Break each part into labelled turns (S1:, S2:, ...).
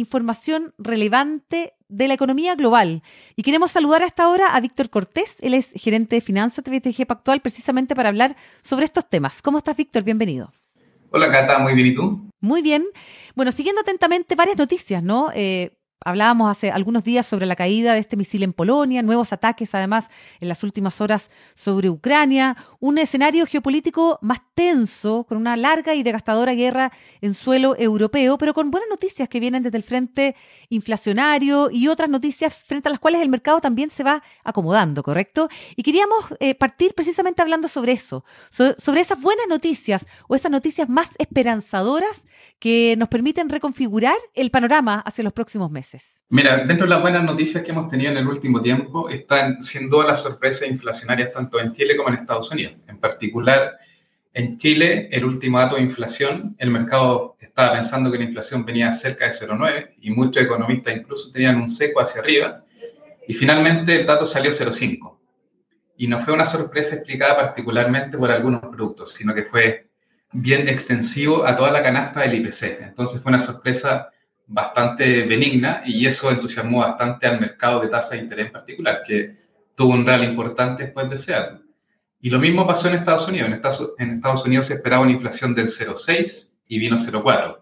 S1: información relevante de la economía global. Y queremos saludar a esta hora a Víctor Cortés, él es gerente de finanzas de BTG Pactual, precisamente para hablar sobre estos temas. ¿Cómo estás, Víctor? Bienvenido.
S2: Hola, Cata, muy bien, ¿y tú?
S1: Muy bien. Bueno, siguiendo atentamente varias noticias, ¿no? Eh, Hablábamos hace algunos días sobre la caída de este misil en Polonia, nuevos ataques además en las últimas horas sobre Ucrania, un escenario geopolítico más tenso, con una larga y devastadora guerra en suelo europeo, pero con buenas noticias que vienen desde el frente inflacionario y otras noticias frente a las cuales el mercado también se va acomodando, ¿correcto? Y queríamos eh, partir precisamente hablando sobre eso, sobre esas buenas noticias o esas noticias más esperanzadoras que nos permiten reconfigurar el panorama hacia los próximos meses?
S2: Mira, dentro de las buenas noticias que hemos tenido en el último tiempo están siendo las sorpresas inflacionarias tanto en Chile como en Estados Unidos. En particular, en Chile, el último dato de inflación, el mercado estaba pensando que la inflación venía cerca de 0,9 y muchos economistas incluso tenían un seco hacia arriba y finalmente el dato salió 0,5. Y no fue una sorpresa explicada particularmente por algunos productos, sino que fue bien extensivo a toda la canasta del IPC. Entonces fue una sorpresa bastante benigna y eso entusiasmó bastante al mercado de tasa de interés en particular, que tuvo un real importante después de año. Y lo mismo pasó en Estados Unidos. En Estados, en Estados Unidos se esperaba una inflación del 0,6 y vino 0,4.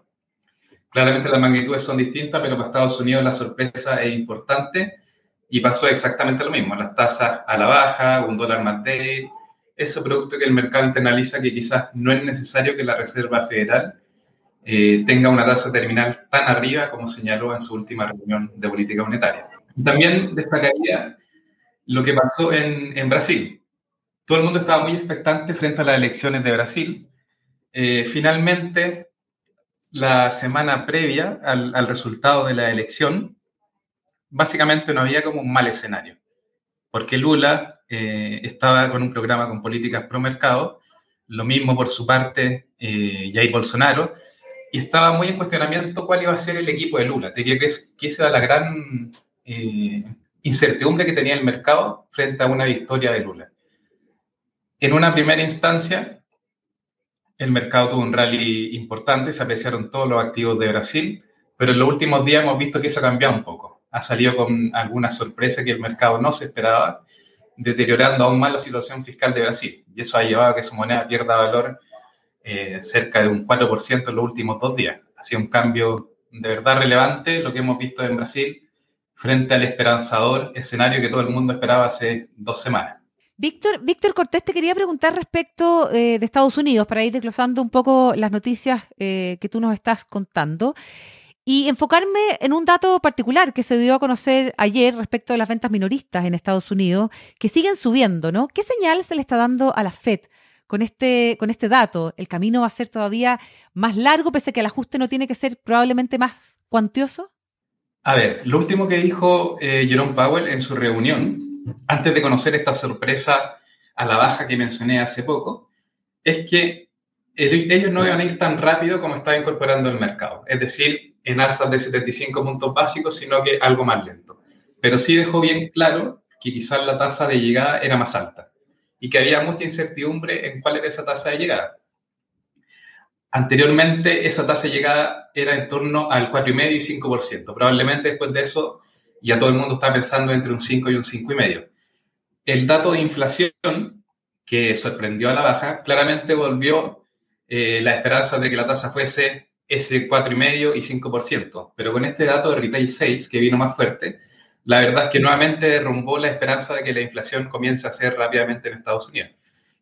S2: Claramente las magnitudes son distintas, pero para Estados Unidos la sorpresa es importante y pasó exactamente lo mismo. Las tasas a la baja, un dólar más débil, ese producto que el mercado internaliza que quizás no es necesario que la Reserva Federal eh, tenga una tasa terminal tan arriba como señaló en su última reunión de política monetaria. También destacaría lo que pasó en, Brasil. Todo el mundo estaba muy expectante frente a las elecciones de Brasil. Eh, finalmente, la semana previa al, al resultado de la elección, básicamente no había como un mal escenario porque Lula eh, estaba con un programa con políticas pro mercado, lo mismo por su parte eh, Jair Bolsonaro, y estaba muy en cuestionamiento cuál iba a ser el equipo de Lula. Te que, que esa era la gran eh, incertidumbre que tenía el mercado frente a una victoria de Lula. En una primera instancia, el mercado tuvo un rally importante, se apreciaron todos los activos de Brasil, pero en los últimos días hemos visto que eso ha cambiado un poco ha salido con alguna sorpresa que el mercado no se esperaba, deteriorando aún más la situación fiscal de Brasil. Y eso ha llevado a que su moneda pierda valor eh, cerca de un 4% en los últimos dos días. Ha sido un cambio de verdad relevante lo que hemos visto en Brasil frente al esperanzador escenario que todo el mundo esperaba hace dos semanas.
S1: Víctor, Víctor Cortés, te quería preguntar respecto eh, de Estados Unidos, para ir desglosando un poco las noticias eh, que tú nos estás contando. Y enfocarme en un dato particular que se dio a conocer ayer respecto de las ventas minoristas en Estados Unidos, que siguen subiendo, ¿no? ¿Qué señal se le está dando a la Fed con este, con este dato? ¿El camino va a ser todavía más largo, pese a que el ajuste no tiene que ser probablemente más cuantioso?
S2: A ver, lo último que dijo eh, Jerome Powell en su reunión, antes de conocer esta sorpresa a la baja que mencioné hace poco, es que ellos no iban a ir tan rápido como estaba incorporando el mercado. Es decir, en alzas de 75 puntos básicos, sino que algo más lento. Pero sí dejó bien claro que quizás la tasa de llegada era más alta y que había mucha incertidumbre en cuál era esa tasa de llegada. Anteriormente, esa tasa de llegada era en torno al 4,5 y 5%. Probablemente después de eso, ya todo el mundo está pensando entre un 5 y un 5,5. El dato de inflación, que sorprendió a la baja, claramente volvió eh, la esperanza de que la tasa fuese ese 4,5 y 5%. Pero con este dato de retail 6, que vino más fuerte, la verdad es que nuevamente derrumbó la esperanza de que la inflación comience a ser rápidamente en Estados Unidos.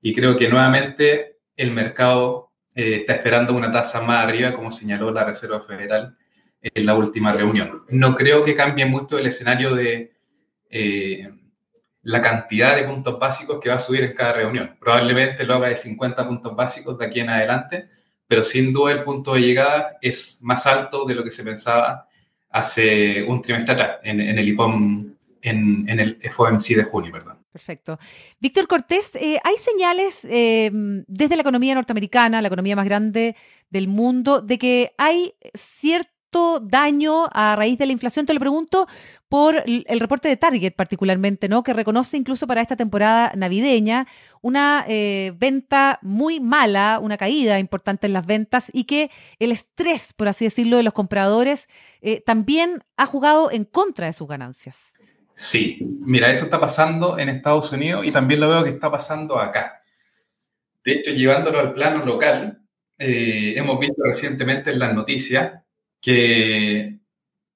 S2: Y creo que nuevamente el mercado eh, está esperando una tasa más arriba, como señaló la Reserva Federal en la última reunión. No creo que cambie mucho el escenario de eh, la cantidad de puntos básicos que va a subir en cada reunión. Probablemente lo haga de 50 puntos básicos de aquí en adelante, pero sin duda el punto de llegada es más alto de lo que se pensaba hace un trimestre atrás, en, el IPOM en, el FOMC de junio, perdón.
S1: Perfecto. Víctor Cortés, eh, hay señales eh, desde la economía norteamericana, la economía más grande del mundo, de que hay cierto daño a raíz de la inflación. Te lo pregunto por el reporte de Target particularmente, ¿no? Que reconoce incluso para esta temporada navideña una eh, venta muy mala, una caída importante en las ventas y que el estrés, por así decirlo, de los compradores eh, también ha jugado en contra de sus ganancias.
S2: Sí, mira, eso está pasando en Estados Unidos y también lo veo que está pasando acá. De hecho, llevándolo al plano local, eh, hemos visto recientemente en las noticias que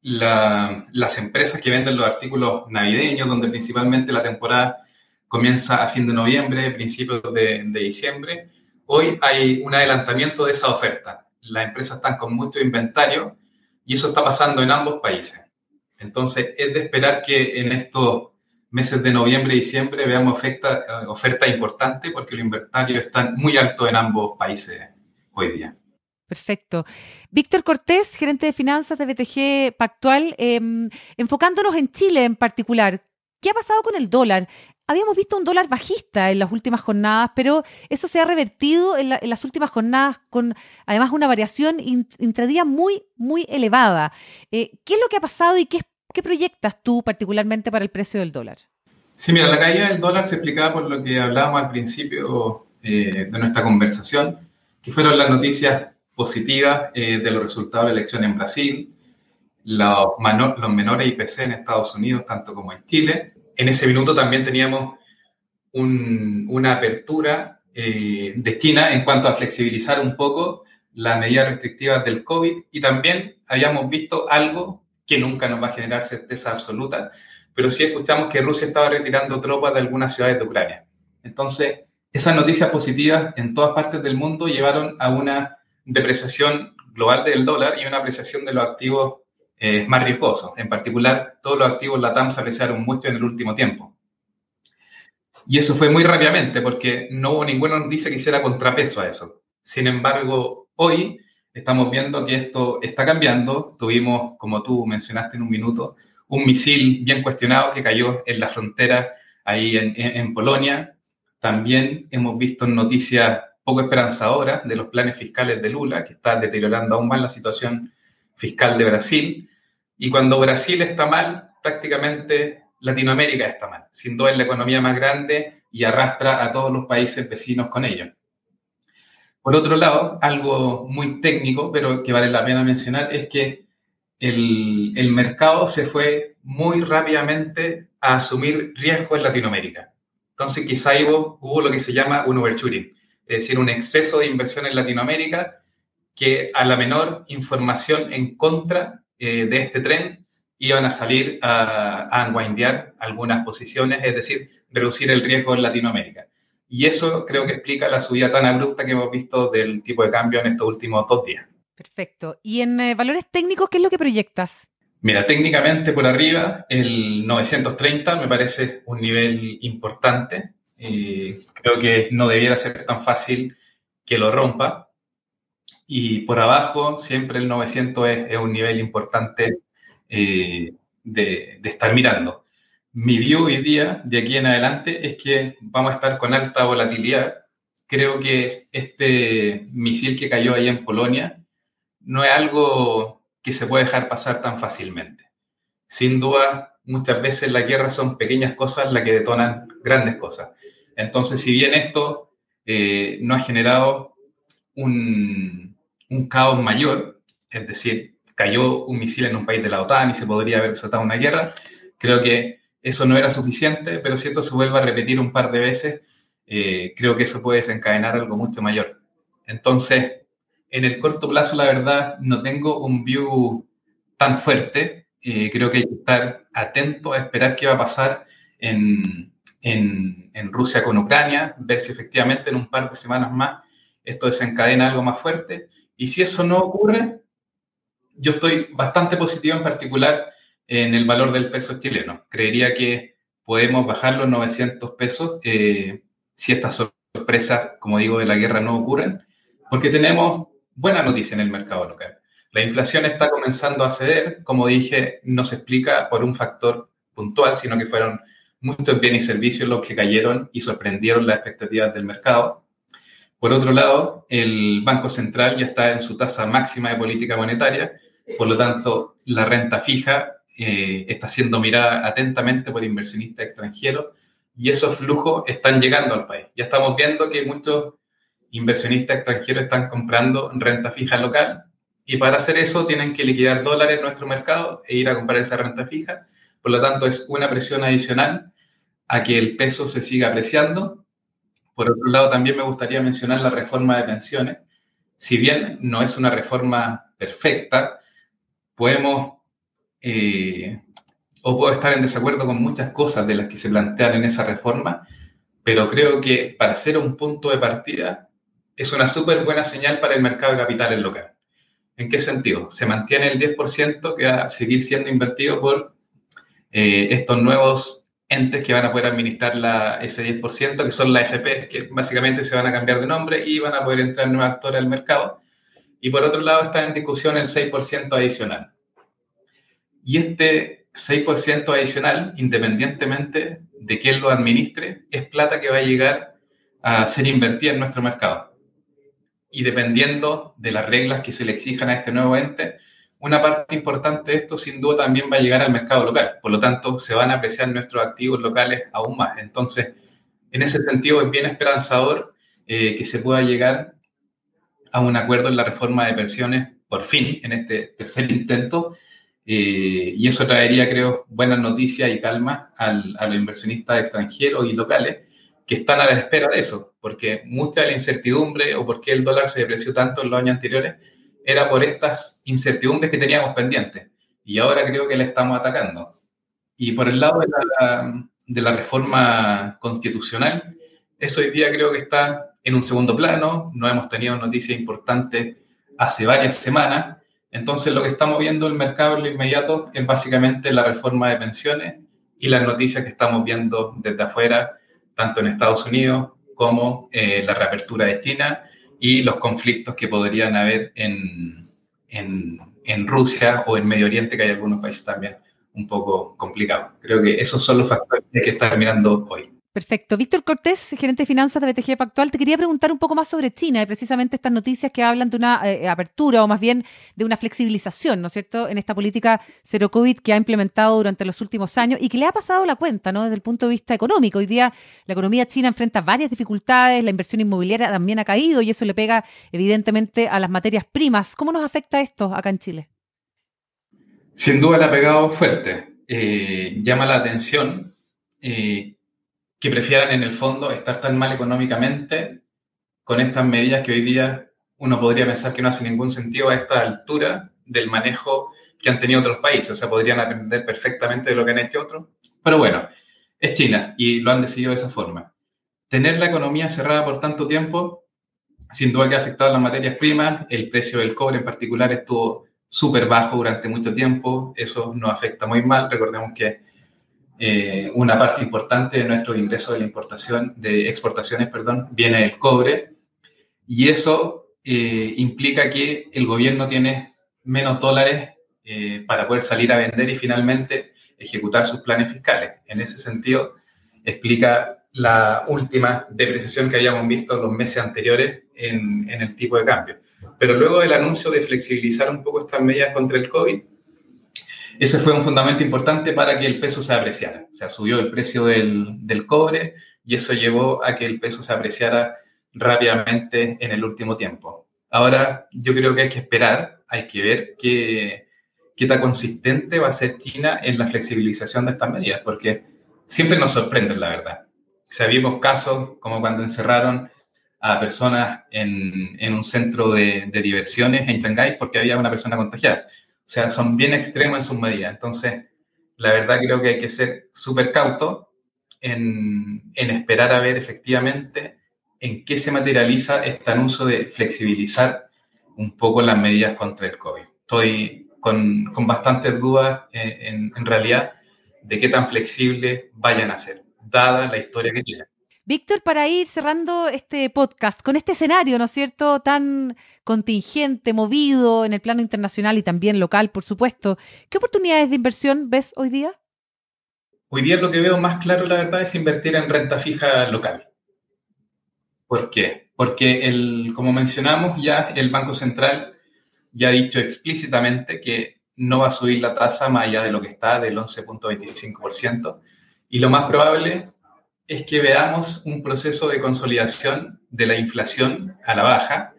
S2: las empresas que venden los artículos navideños, donde principalmente la temporada comienza a fin de noviembre, principios de, diciembre, hoy hay un adelantamiento de esa oferta. Las empresas están con mucho inventario y eso está pasando en ambos países. Entonces, es de esperar que en estos meses de noviembre y diciembre veamos oferta, oferta importante porque los inventarios están muy altos en ambos países hoy día.
S1: Perfecto. Víctor Cortés, gerente de finanzas de BTG Pactual, em, enfocándonos en Chile en particular, ¿qué ha pasado con el dólar? Habíamos visto un dólar bajista en las últimas jornadas, pero eso se ha revertido en, las últimas jornadas con además una variación intradía muy, muy elevada. Eh, ¿Qué es lo que ha pasado y qué, qué proyectas tú particularmente para el precio del dólar?
S2: Sí, mira, la caída del dólar se explicaba por lo que hablábamos al principio eh, de nuestra conversación, que fueron las noticias positiva eh, de los resultados de la elección en Brasil, los, los menores IPC en Estados Unidos, tanto como en Chile. En ese minuto también teníamos una apertura eh, de China en cuanto a flexibilizar un poco las medidas restrictivas del COVID y también habíamos visto algo que nunca nos va a generar certeza absoluta, pero sí escuchamos que Rusia estaba retirando tropas de algunas ciudades de Ucrania. Entonces, esas noticias positivas en todas partes del mundo llevaron a una depreciación global del dólar y una apreciación de los activos eh, más riesgosos. En particular, todos los activos LATAM se apreciaron mucho en el último tiempo. Y eso fue muy rápidamente porque no hubo ninguna noticia que hiciera contrapeso a eso. Sin embargo, hoy estamos viendo que esto está cambiando. Tuvimos, como tú mencionaste en un minuto, un misil bien cuestionado que cayó en la frontera ahí en, en Polonia. También hemos visto noticias poco esperanzadora de los planes fiscales de Lula, que está deteriorando aún más la situación fiscal de Brasil. Y cuando Brasil está mal, prácticamente Latinoamérica está mal. Sin duda es la economía más grande y arrastra a todos los países vecinos con ella. Por otro lado, algo muy técnico, pero que vale la pena mencionar, es que el, el mercado se fue muy rápidamente a asumir riesgo en Latinoamérica. Entonces, quizá hubo, hubo lo que se llama un overshooting es decir, un exceso de inversión en Latinoamérica que a la menor información en contra eh, de este tren iban a salir a, a unwindear algunas posiciones, es decir, reducir el riesgo en Latinoamérica. Y eso creo que explica la subida tan abrupta que hemos visto del tipo de cambio en estos últimos dos días.
S1: Perfecto. ¿Y en eh, valores técnicos qué es lo que proyectas?
S2: Mira, técnicamente por arriba, el 930 me parece un nivel importante creo que no debiera ser tan fácil que lo rompa. Y por abajo, siempre el 900 es, un nivel importante eh, de, estar mirando. Mi view hoy día, de aquí en adelante, es que vamos a estar con alta volatilidad. Creo que este misil que cayó ahí en Polonia no es algo que se puede dejar pasar tan fácilmente. Sin duda, muchas veces la guerra son pequeñas cosas las que detonan grandes cosas. Entonces, si bien esto eh, no ha generado un, caos mayor, es decir, cayó un misil en un país de la OTAN y se podría haber desatado una guerra, creo que eso no era suficiente, pero si esto se vuelve a repetir un par de veces, eh, creo que eso puede desencadenar algo mucho mayor. Entonces, en el corto plazo, la verdad, no tengo un view tan fuerte. Eh, creo que hay que estar atento a esperar qué va a pasar en, en, Rusia con Ucrania, ver si efectivamente en un par de semanas más esto desencadena algo más fuerte. Y si eso no ocurre, yo estoy bastante positivo en particular en el valor del peso chileno. Creería que podemos bajar los 900 pesos eh, si estas sorpresas, como digo, de la guerra no ocurren, porque tenemos buena noticia en el mercado local. La inflación está comenzando a ceder, como dije, no se explica por un factor puntual, sino que fueron muchos bienes y servicios los que cayeron y sorprendieron las expectativas del mercado. Por otro lado, el Banco Central ya está en su tasa máxima de política monetaria, por lo tanto, la renta fija eh, está siendo mirada atentamente por inversionistas extranjeros y esos flujos están llegando al país. Ya estamos viendo que muchos inversionistas extranjeros están comprando renta fija local y para hacer eso tienen que liquidar dólares en nuestro mercado e ir a comprar esa renta fija. Por lo tanto, es una presión adicional a que el peso se siga apreciando. Por otro lado, también me gustaría mencionar la reforma de pensiones. Si bien no es una reforma perfecta, podemos eh, o puedo estar en desacuerdo con muchas cosas de las que se plantean en esa reforma, pero creo que para ser un punto de partida es una súper buena señal para el mercado de capitales local. ¿En qué sentido? Se mantiene el 10% que va a seguir siendo invertido por eh, estos nuevos entes que van a poder administrar la, ese 10%, que son las FP, que básicamente se van a cambiar de nombre y van a poder entrar nuevos actores al mercado. Y por otro lado está en discusión el 6% adicional. Y este 6% adicional, independientemente de quién lo administre, es plata que va a llegar a ser invertida en nuestro mercado. Y dependiendo de las reglas que se le exijan a este nuevo ente, una parte importante de esto sin duda también va a llegar al mercado local. Por lo tanto, se van a apreciar nuestros activos locales aún más. Entonces, en ese sentido, es bien esperanzador eh, que se pueda llegar a un acuerdo en la reforma de pensiones, por fin, en este tercer intento, eh, y eso traería, creo, buenas noticias y calma al, a los inversionistas extranjeros y locales que están a la espera de eso, porque mucha de la incertidumbre o por qué el dólar se depreció tanto en los años anteriores era por estas incertidumbres que teníamos pendientes. Y ahora creo que le estamos atacando. Y por el lado de la, de la reforma constitucional, eso hoy día creo que está en un segundo plano. No hemos tenido noticias importantes hace varias semanas entonces, lo que estamos viendo en el mercado en lo inmediato es básicamente la reforma de pensiones y las noticias que estamos viendo desde afuera, tanto en Estados Unidos como eh, la reapertura de China y los conflictos que podrían haber en, en, en Rusia o en Medio Oriente, que hay algunos países también un poco complicados. Creo que esos son los factores que estar mirando hoy.
S1: Perfecto. Víctor Cortés, gerente de finanzas de BTG Pactual, te quería preguntar un poco más sobre China y precisamente estas noticias que hablan de una eh, apertura o más bien de una flexibilización, ¿no es cierto?, en esta política cero COVID que ha implementado durante los últimos años y que le ha pasado la cuenta, ¿no?, desde el punto de vista económico. Hoy día la economía china enfrenta varias dificultades, la inversión inmobiliaria también ha caído y eso le pega evidentemente a las materias primas. ¿Cómo nos afecta esto acá en Chile?
S2: Sin duda le ha pegado fuerte. Eh, llama la atención. Eh, que prefieran en el fondo estar tan mal económicamente con estas medidas que hoy día uno podría pensar que no hace ningún sentido a esta altura del manejo que han tenido otros países. O sea, podrían aprender perfectamente de lo que han hecho otros. Pero bueno, es China y lo han decidido de esa forma. Tener la economía cerrada por tanto tiempo, sin duda que ha afectado a las materias primas. El precio del cobre en particular estuvo súper bajo durante mucho tiempo. Eso nos afecta muy mal. Recordemos que eh, una parte importante de nuestros ingresos de la importación, de exportaciones, perdón, viene del cobre. Y eso eh, implica que el gobierno tiene menos dólares eh, para poder salir a vender y finalmente ejecutar sus planes fiscales. En ese sentido, explica la última depreciación que habíamos visto los meses anteriores en, en el tipo de cambio. Pero luego del anuncio de flexibilizar un poco estas medidas contra el COVID, ese fue un fundamento importante para que el peso se apreciara. O sea, subió el precio del, del cobre y eso llevó a que el peso se apreciara rápidamente en el último tiempo. Ahora, yo creo que hay que esperar, hay que ver qué, qué tan consistente va a ser China en la flexibilización de estas medidas, porque siempre nos sorprenden, la verdad. O sea, vimos casos como cuando encerraron a personas en, en un centro de, de, diversiones en Shanghái porque había una persona contagiada. O sea, son bien extremos en sus medidas. Entonces, la verdad creo que hay que ser súper cauto en, en, esperar a ver efectivamente en qué se materializa este anuncio de flexibilizar un poco las medidas contra el COVID. Estoy con, con bastantes dudas en, en, en realidad de qué tan flexibles vayan a ser, dada la historia que tienen.
S1: Víctor, para ir cerrando este podcast, con este escenario, ¿no es cierto?, tan contingente, movido en el plano internacional y también local, por supuesto, ¿qué oportunidades de inversión ves hoy día?
S2: Hoy día lo que veo más claro, la verdad, es invertir en renta fija local. ¿Por qué? Porque, el, como mencionamos ya, el Banco Central ya ha dicho explícitamente que no va a subir la tasa más allá de lo que está, del 11.25%. Y lo más probable es que veamos un proceso de consolidación de la inflación a la baja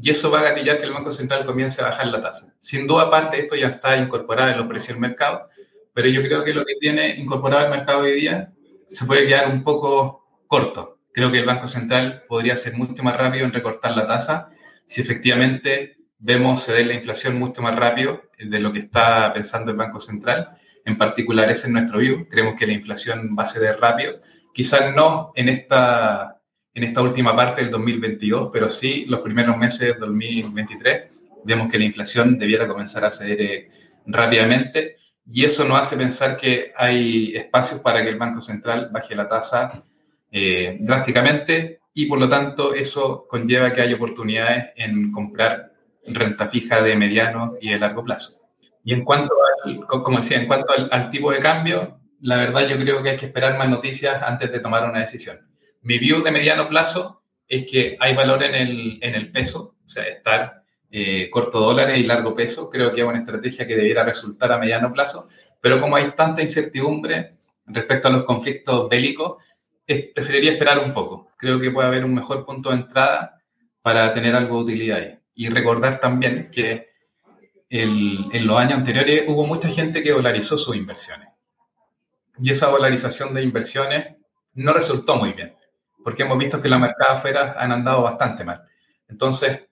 S2: y eso va a gatillar que el Banco Central comience a bajar la tasa. Sin duda, aparte, esto ya está incorporado en los precios del mercado, pero yo creo que lo que tiene incorporado el mercado hoy día se puede quedar un poco corto. Creo que el Banco Central podría ser mucho más rápido en recortar la tasa si efectivamente vemos ceder la inflación mucho más rápido de lo que está pensando el Banco Central. En particular, ese es nuestro view. Creemos que la inflación va a ceder rápido. Quizás no en esta, en esta última parte del 2022, pero sí los primeros meses del 2023. Vemos que la inflación debiera comenzar a ceder eh, rápidamente y eso nos hace pensar que hay espacios para que el Banco Central baje la tasa eh, drásticamente y por lo tanto eso conlleva que haya oportunidades en comprar renta fija de mediano y de largo plazo. Y en cuanto al, como decía, en cuanto al, tipo de cambio, la verdad yo creo que hay que esperar más noticias antes de tomar una decisión. Mi view de mediano plazo es que hay valor en el, en el peso, o sea, estar eh, corto dólares y largo peso, creo que es una estrategia que debiera resultar a mediano plazo, pero como hay tanta incertidumbre respecto a los conflictos bélicos, preferiría esperar un poco. Creo que puede haber un mejor punto de entrada para tener algo de utilidad ahí. Y recordar también que en los años anteriores hubo mucha gente que dolarizó sus inversiones. Y esa dolarización de inversiones no resultó muy bien, porque hemos visto que la mercado afuera han andado bastante mal. Entonces,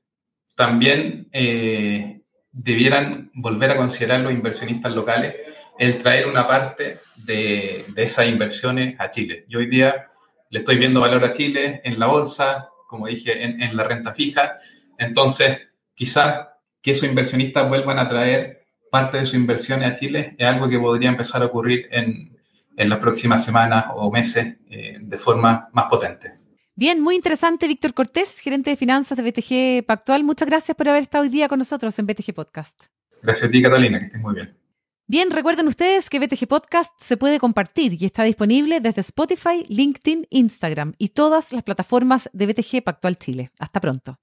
S2: también eh, debieran volver a considerar los inversionistas locales el traer una parte de, esas inversiones a Chile. Yo hoy día le estoy viendo valor a Chile en la bolsa, como dije, en, la renta fija. Entonces, quizás que esos inversionistas vuelvan a traer parte de sus inversiones a Chile es algo que podría empezar a ocurrir en, las próximas semanas o meses eh, de forma más potente.
S1: Bien, muy interesante, Víctor Cortés, gerente de finanzas de BTG Pactual. Muchas gracias por haber estado hoy día con nosotros en BTG Podcast.
S2: Gracias a ti, Catalina, que estés muy bien.
S1: Bien, recuerden ustedes que BTG Podcast se puede compartir y está disponible desde Spotify, LinkedIn, Instagram y todas las plataformas de BTG Pactual Chile. Hasta pronto.